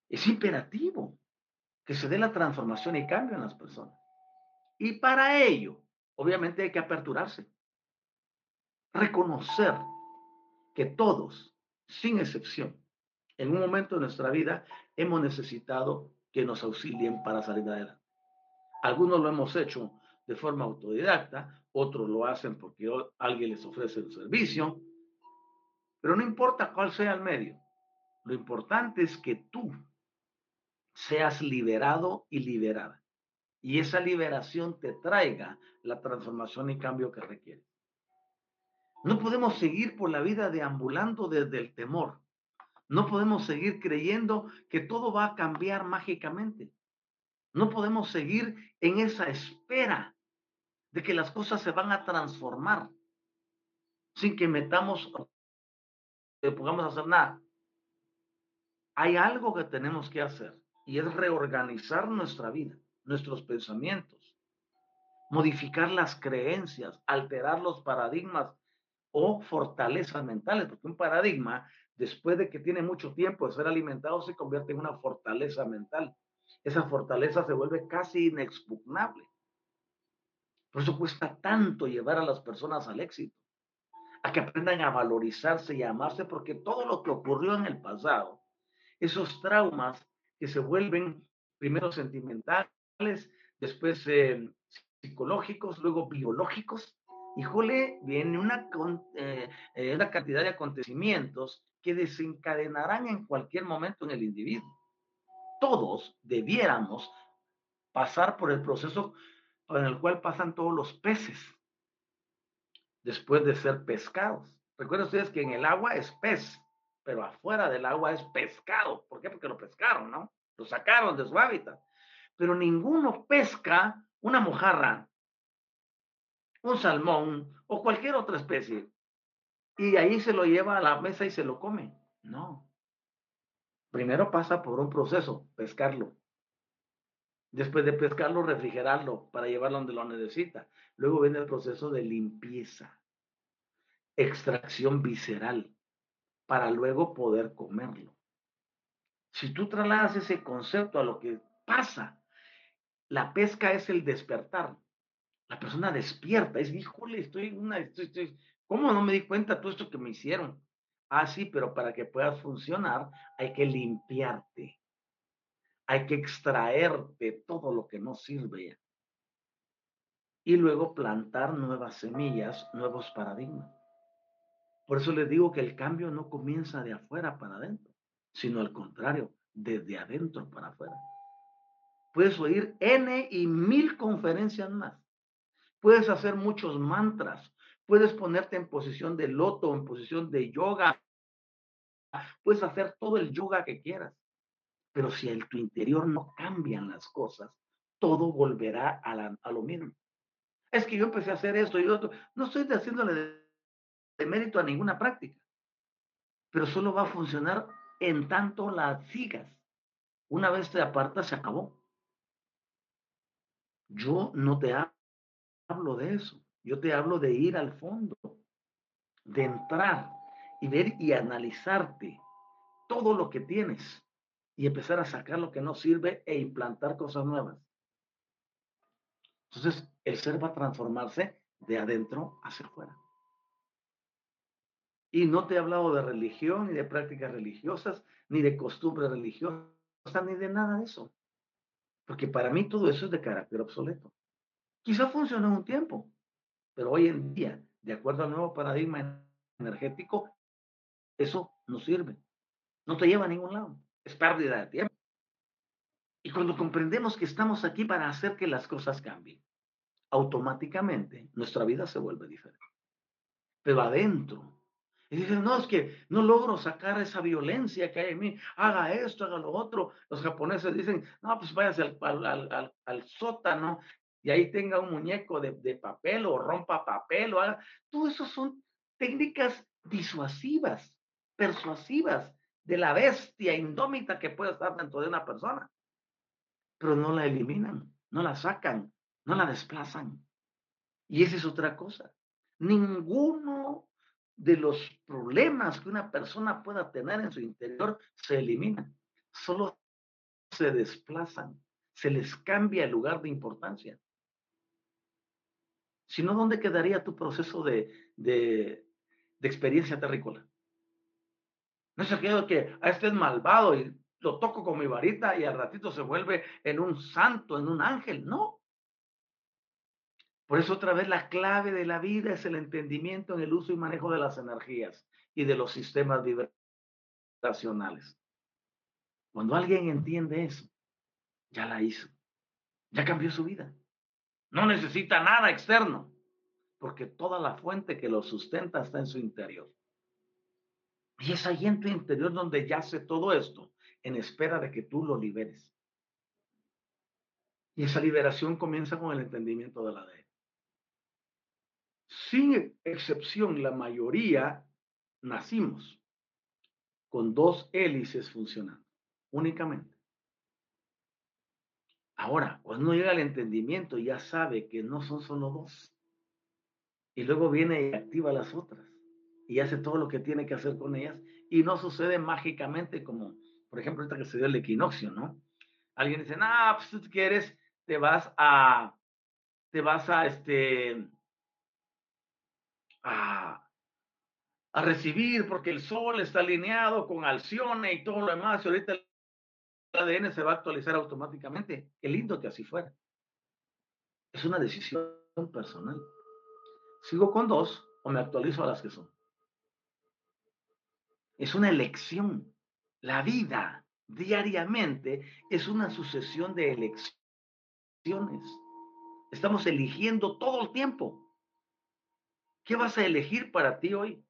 Es imperativo que se dé la transformación y cambio en las personas. Y para ello, obviamente hay que aperturarse. Reconocer que todos, sin excepción, en un momento de nuestra vida hemos necesitado que nos auxilien para salir adelante. Algunos lo hemos hecho de forma autodidacta, otros lo hacen porque alguien les ofrece el servicio, pero no importa cuál sea el medio, lo importante es que tú seas liberado y liberada. Y esa liberación te traiga la transformación y cambio que requiere. No podemos seguir por la vida deambulando desde el temor. No podemos seguir creyendo que todo va a cambiar mágicamente. No podemos seguir en esa espera de que las cosas se van a transformar sin que metamos, que podamos hacer nada. Hay algo que tenemos que hacer y es reorganizar nuestra vida, nuestros pensamientos, modificar las creencias, alterar los paradigmas o fortalezas mentales, porque un paradigma, después de que tiene mucho tiempo de ser alimentado, se convierte en una fortaleza mental. Esa fortaleza se vuelve casi inexpugnable. Por eso cuesta tanto llevar a las personas al éxito, a que aprendan a valorizarse y a amarse, porque todo lo que ocurrió en el pasado, esos traumas que se vuelven primero sentimentales, después eh, psicológicos, luego biológicos. Híjole, viene una, eh, eh, una cantidad de acontecimientos que desencadenarán en cualquier momento en el individuo. Todos debiéramos pasar por el proceso en el cual pasan todos los peces después de ser pescados. Recuerden ustedes que en el agua es pez, pero afuera del agua es pescado. ¿Por qué? Porque lo pescaron, ¿no? Lo sacaron de su hábitat. Pero ninguno pesca una mojarra, un salmón o cualquier otra especie y ahí se lo lleva a la mesa y se lo come. No. Primero pasa por un proceso, pescarlo. Después de pescarlo, refrigerarlo para llevarlo donde lo necesita. Luego viene el proceso de limpieza, extracción visceral para luego poder comerlo. Si tú trasladas ese concepto a lo que pasa, la pesca es el despertar. La persona despierta, es, híjole, estoy una, estoy, ¿cómo no me di cuenta todo esto que me hicieron? Ah, sí, pero para que puedas funcionar hay que limpiarte. Hay que extraerte todo lo que no sirve. Y luego plantar nuevas semillas, nuevos paradigmas. Por eso les digo que el cambio no comienza de afuera para adentro, sino al contrario, desde adentro para afuera. Puedes oír N y mil conferencias más. Puedes hacer muchos mantras. Puedes ponerte en posición de loto, en posición de yoga. Puedes hacer todo el yoga que quieras. Pero si en tu interior no cambian las cosas, todo volverá a, lo mismo. Es que yo empecé a hacer esto y otro. No estoy haciéndole de mérito a ninguna práctica, pero solo va a funcionar en tanto la sigas. Una vez te apartas, se acabó. Yo no te hablo de eso. Yo te hablo de ir al fondo, de entrar y ver y analizarte todo lo que tienes y empezar a sacar lo que no sirve e implantar cosas nuevas. Entonces, el ser va a transformarse de adentro hacia afuera. Y no te he hablado de religión, ni de prácticas religiosas, ni de costumbres religiosas, ni de nada de eso. Porque para mí todo eso es de carácter obsoleto. Quizá funcionó un tiempo, pero hoy en día, de acuerdo al nuevo paradigma energético, eso no sirve. No te lleva a ningún lado. Es pérdida de tiempo. Y cuando comprendemos que estamos aquí para hacer que las cosas cambien, automáticamente nuestra vida se vuelve diferente. Pero adentro, y dicen, no, es que no logro sacar esa violencia que hay en mí, haga esto, haga lo otro. Los japoneses dicen, no, pues váyase al, al, al, sótano y ahí tenga un muñeco de, de, papel o rompa papel o haga. Todo eso son técnicas disuasivas, persuasivas de la bestia indómita que puede estar dentro de una persona. Pero no la eliminan, no la sacan, no la desplazan. Y esa es otra cosa. Ninguno de los problemas que una persona pueda tener en su interior se eliminan, solo se desplazan, se les cambia el lugar de importancia. Si no, ¿dónde quedaría tu proceso de, de, de experiencia terrícola? No es aquello que a este es malvado y lo toco con mi varita y al ratito se vuelve en un santo, en un ángel. No. Por eso otra vez la clave de la vida es el entendimiento en el uso y manejo de las energías y de los sistemas vibracionales. Cuando alguien entiende eso, ya la hizo, ya cambió su vida. No necesita nada externo, porque toda la fuente que lo sustenta está en su interior. Y es ahí en tu interior donde yace todo esto, en espera de que tú lo liberes. Y esa liberación comienza con el entendimiento de la ley. Sin excepción, la mayoría nacimos con dos hélices funcionando, únicamente. Ahora, cuando uno llega al entendimiento, ya sabe que no son solo dos. Y luego viene y activa las otras y hace todo lo que tiene que hacer con ellas y no sucede mágicamente como, por ejemplo, ahorita que se dio el equinoccio, ¿no? Alguien dice, ah, pues tú quieres, te vas a, te vas a, este, a, a recibir porque el sol está alineado con Alcione y todo lo demás y ahorita el ADN se va a actualizar automáticamente. Qué lindo que así fuera. Es una decisión personal. ¿Sigo con dos o me actualizo a las que son? es una elección. La vida diariamente es una sucesión de elecciones. Estamos eligiendo todo el tiempo. ¿Qué vas a elegir para ti hoy?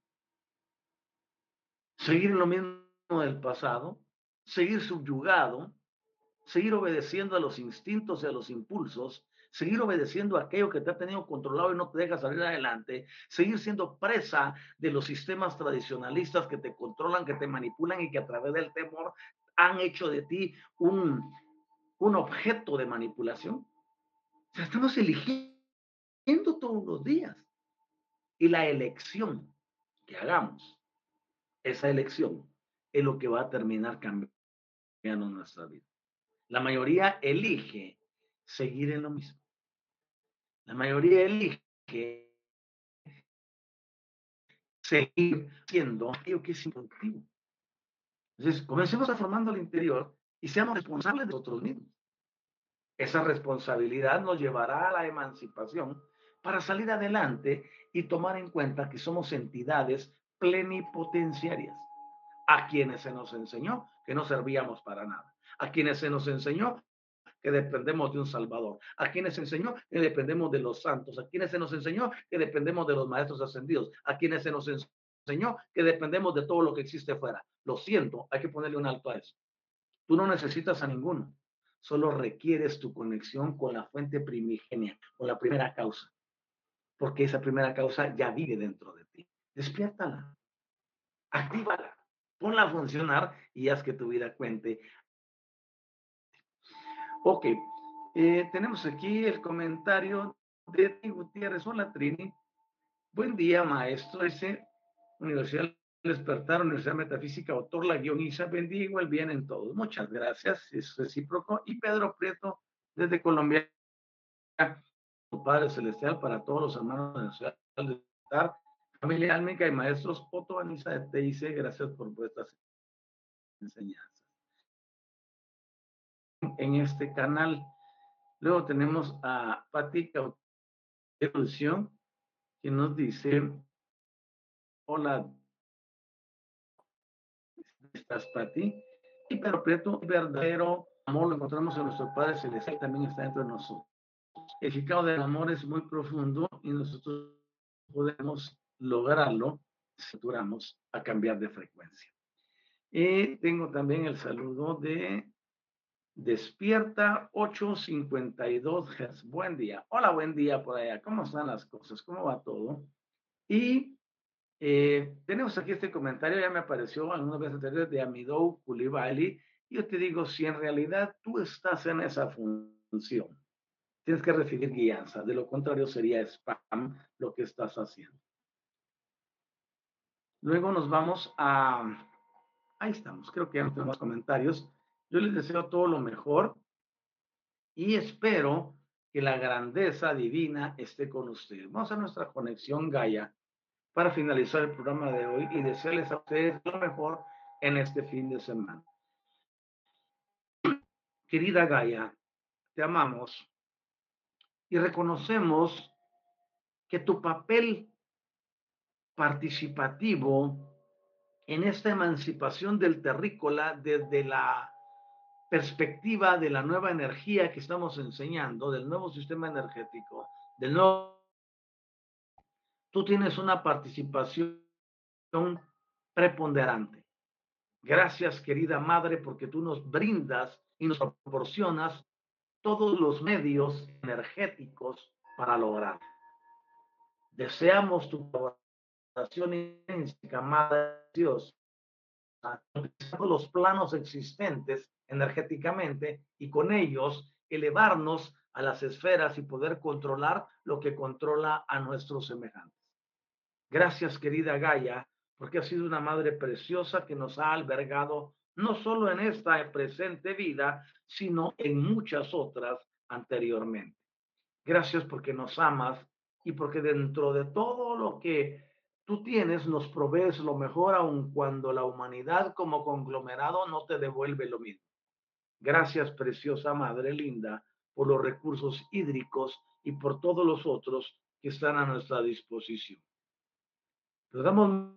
¿Seguir lo mismo del pasado? ¿Seguir subyugado? ¿Seguir obedeciendo a los instintos y a los impulsos? seguir obedeciendo a aquello que te ha tenido controlado y no te deja salir adelante, seguir siendo presa de los sistemas tradicionalistas que te controlan, que te manipulan y que a través del temor han hecho de ti un, un objeto de manipulación. O sea, estamos eligiendo todos los días. Y la elección que hagamos, esa elección es lo que va a terminar cambiando nuestra vida. La mayoría elige seguir en lo mismo. La mayoría elige seguir siendo aquello que es improductivo. Entonces, comencemos a formando el interior y seamos responsables de nosotros mismos. Esa responsabilidad nos llevará a la emancipación para salir adelante y tomar en cuenta que somos entidades plenipotenciarias, a quienes se nos enseñó que no servíamos para nada, a quienes se nos enseñó que dependemos de un Salvador, a quienes enseñó que dependemos de los santos, a quienes se nos enseñó que dependemos de los maestros ascendidos, a quienes se nos enseñó que dependemos de todo lo que existe fuera. Lo siento, hay que ponerle un alto a eso. Tú no necesitas a ninguno, solo requieres tu conexión con la fuente primigenia, con la primera causa, porque esa primera causa ya vive dentro de ti. Despiértala, actívala, ponla a funcionar y haz que tu vida cuente Ok, eh, tenemos aquí el comentario de Gutiérrez. Hola, Trini. Buen día, maestro. Ese Universidad Despertar, Universidad Metafísica, autor, la guioniza, bendigo el bien en todos. Muchas gracias, es recíproco. Y Pedro Prieto, desde Colombia, Padre Celestial, para todos los hermanos de la Universidad Despertar, familia álmica y maestros, Otto Anisa de TIC, gracias por vuestras enseñanzas en este canal. Luego tenemos a Pati Cauterución, que nos dice, hola, ¿estás Pati? Y Pedro Prieto, verdadero amor lo encontramos en nuestro Padre Celestial, también está dentro de nosotros. El significado del amor es muy profundo y nosotros podemos lograrlo si duramos a cambiar de frecuencia. Y tengo también el saludo de Despierta 852 Hz. Buen día. Hola, buen día por allá. ¿Cómo están las cosas? ¿Cómo va todo? Y eh, tenemos aquí este comentario, ya me apareció algunas veces anteriores de Amidou Koulibaly. Yo te digo, si en realidad tú estás en esa función, tienes que recibir guianza. De lo contrario, sería spam lo que estás haciendo. Luego nos vamos a... Ahí estamos, creo que ya no tenemos comentarios. Yo les deseo todo lo mejor y espero que la grandeza divina esté con ustedes. Vamos a nuestra conexión Gaia para finalizar el programa de hoy y desearles a ustedes lo mejor en este fin de semana. Querida Gaia, te amamos y reconocemos que tu papel participativo en esta emancipación del terrícola desde la perspectiva de la nueva energía que estamos enseñando, del nuevo sistema energético, del nuevo... Tú tienes una participación preponderante. Gracias, querida madre, porque tú nos brindas y nos proporcionas todos los medios energéticos para lograr. Deseamos tu colaboración intrínseca, Madre Dios, a los planos existentes energéticamente y con ellos elevarnos a las esferas y poder controlar lo que controla a nuestros semejantes. Gracias, querida Gaia, porque ha sido una madre preciosa que nos ha albergado no solo en esta presente vida, sino en muchas otras anteriormente. Gracias porque nos amas y porque dentro de todo lo que tú tienes nos provees lo mejor aun cuando la humanidad como conglomerado no te devuelve lo mismo. Gracias, preciosa Madre Linda, por los recursos hídricos y por todos los otros que están a nuestra disposición. Le damos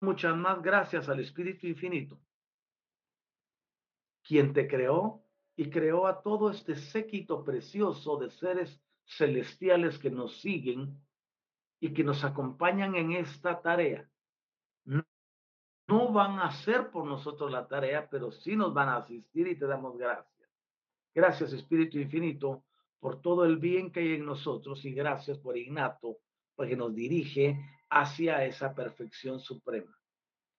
muchas más gracias al Espíritu Infinito, quien te creó y creó a todo este séquito precioso de seres celestiales que nos siguen y que nos acompañan en esta tarea no van a hacer por nosotros la tarea, pero sí nos van a asistir y te damos gracias. Gracias, Espíritu Infinito, por todo el bien que hay en nosotros y gracias por Ignato, porque nos dirige hacia esa perfección suprema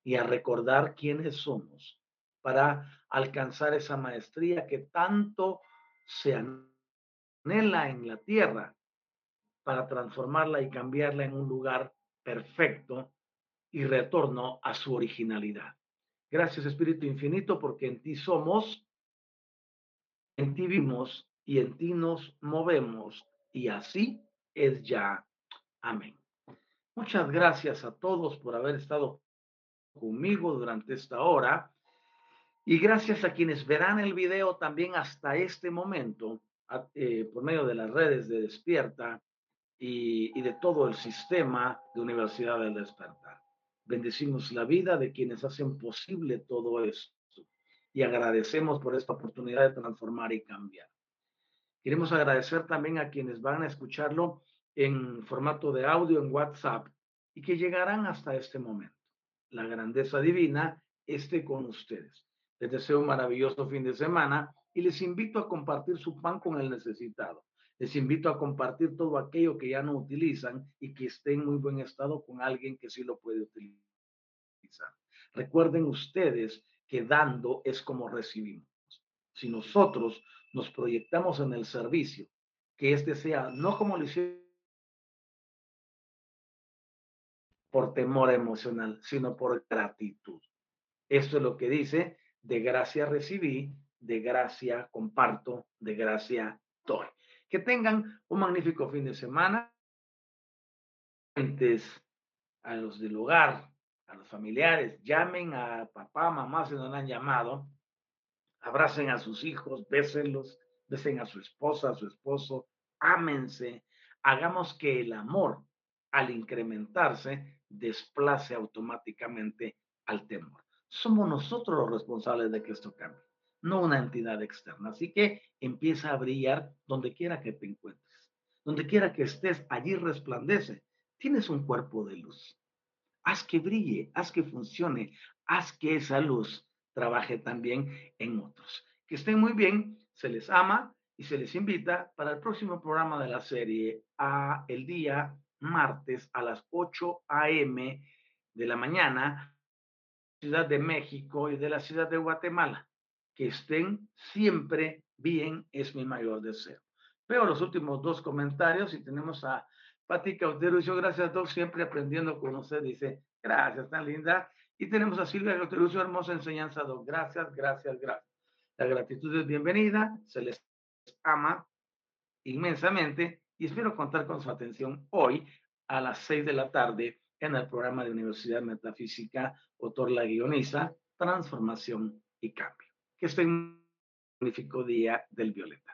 y a recordar quiénes somos para alcanzar esa maestría que tanto se anhela en la tierra para transformarla y cambiarla en un lugar perfecto y retorno a su originalidad. Gracias Espíritu Infinito porque en ti somos, en ti vivimos y en ti nos movemos y así es ya. Amén. Muchas gracias a todos por haber estado conmigo durante esta hora y gracias a quienes verán el video también hasta este momento eh, por medio de las redes de Despierta y, y de todo el sistema de Universidad del Despertar. Bendecimos la vida de quienes hacen posible todo esto y agradecemos por esta oportunidad de transformar y cambiar. Queremos agradecer también a quienes van a escucharlo en formato de audio en WhatsApp y que llegarán hasta este momento. La grandeza divina esté con ustedes. Les deseo un maravilloso fin de semana y les invito a compartir su pan con el necesitado. Les invito a compartir todo aquello que ya no utilizan y que esté en muy buen estado con alguien que sí lo puede utilizar. Recuerden ustedes que dando es como recibimos. Si nosotros nos proyectamos en el servicio, que este sea no como lo hicieron por temor emocional, sino por gratitud. Esto es lo que dice, de gracia recibí, de gracia comparto, de gracia doy. Que tengan un magnífico fin de semana. A los del hogar, a los familiares, llamen a papá, mamá si no han llamado, abracen a sus hijos, bésenlos, besen a su esposa, a su esposo, ámense, hagamos que el amor, al incrementarse, desplace automáticamente al temor. Somos nosotros los responsables de que esto cambie. no una entidad externa. Así que empieza a brillar donde quiera que te encuentres, donde quiera que estés, allí resplandece. Tienes un cuerpo de luz. Haz que brille, haz que funcione, haz que esa luz trabaje también en otros. Que estén muy bien, se les ama y se les invita para el próximo programa de la serie a el día martes a las 8 a.m. de la mañana, Ciudad de México y de la Ciudad de Guatemala. Que estén siempre bien es mi mayor deseo. Veo los últimos dos comentarios y tenemos a Pati Cauterucho, gracias Doc, siempre aprendiendo con usted, dice, gracias, tan linda. Y tenemos a Silvia Cauterucho, hermosa enseñanza Doc, gracias, gracias, gracias. La gratitud es bienvenida, se les ama inmensamente y espero contar con su atención hoy a las seis de la tarde en el programa de Universidad Metafísica, autor la guioniza, Transformación y Cambio. Que estén un magnífico día del Violeta.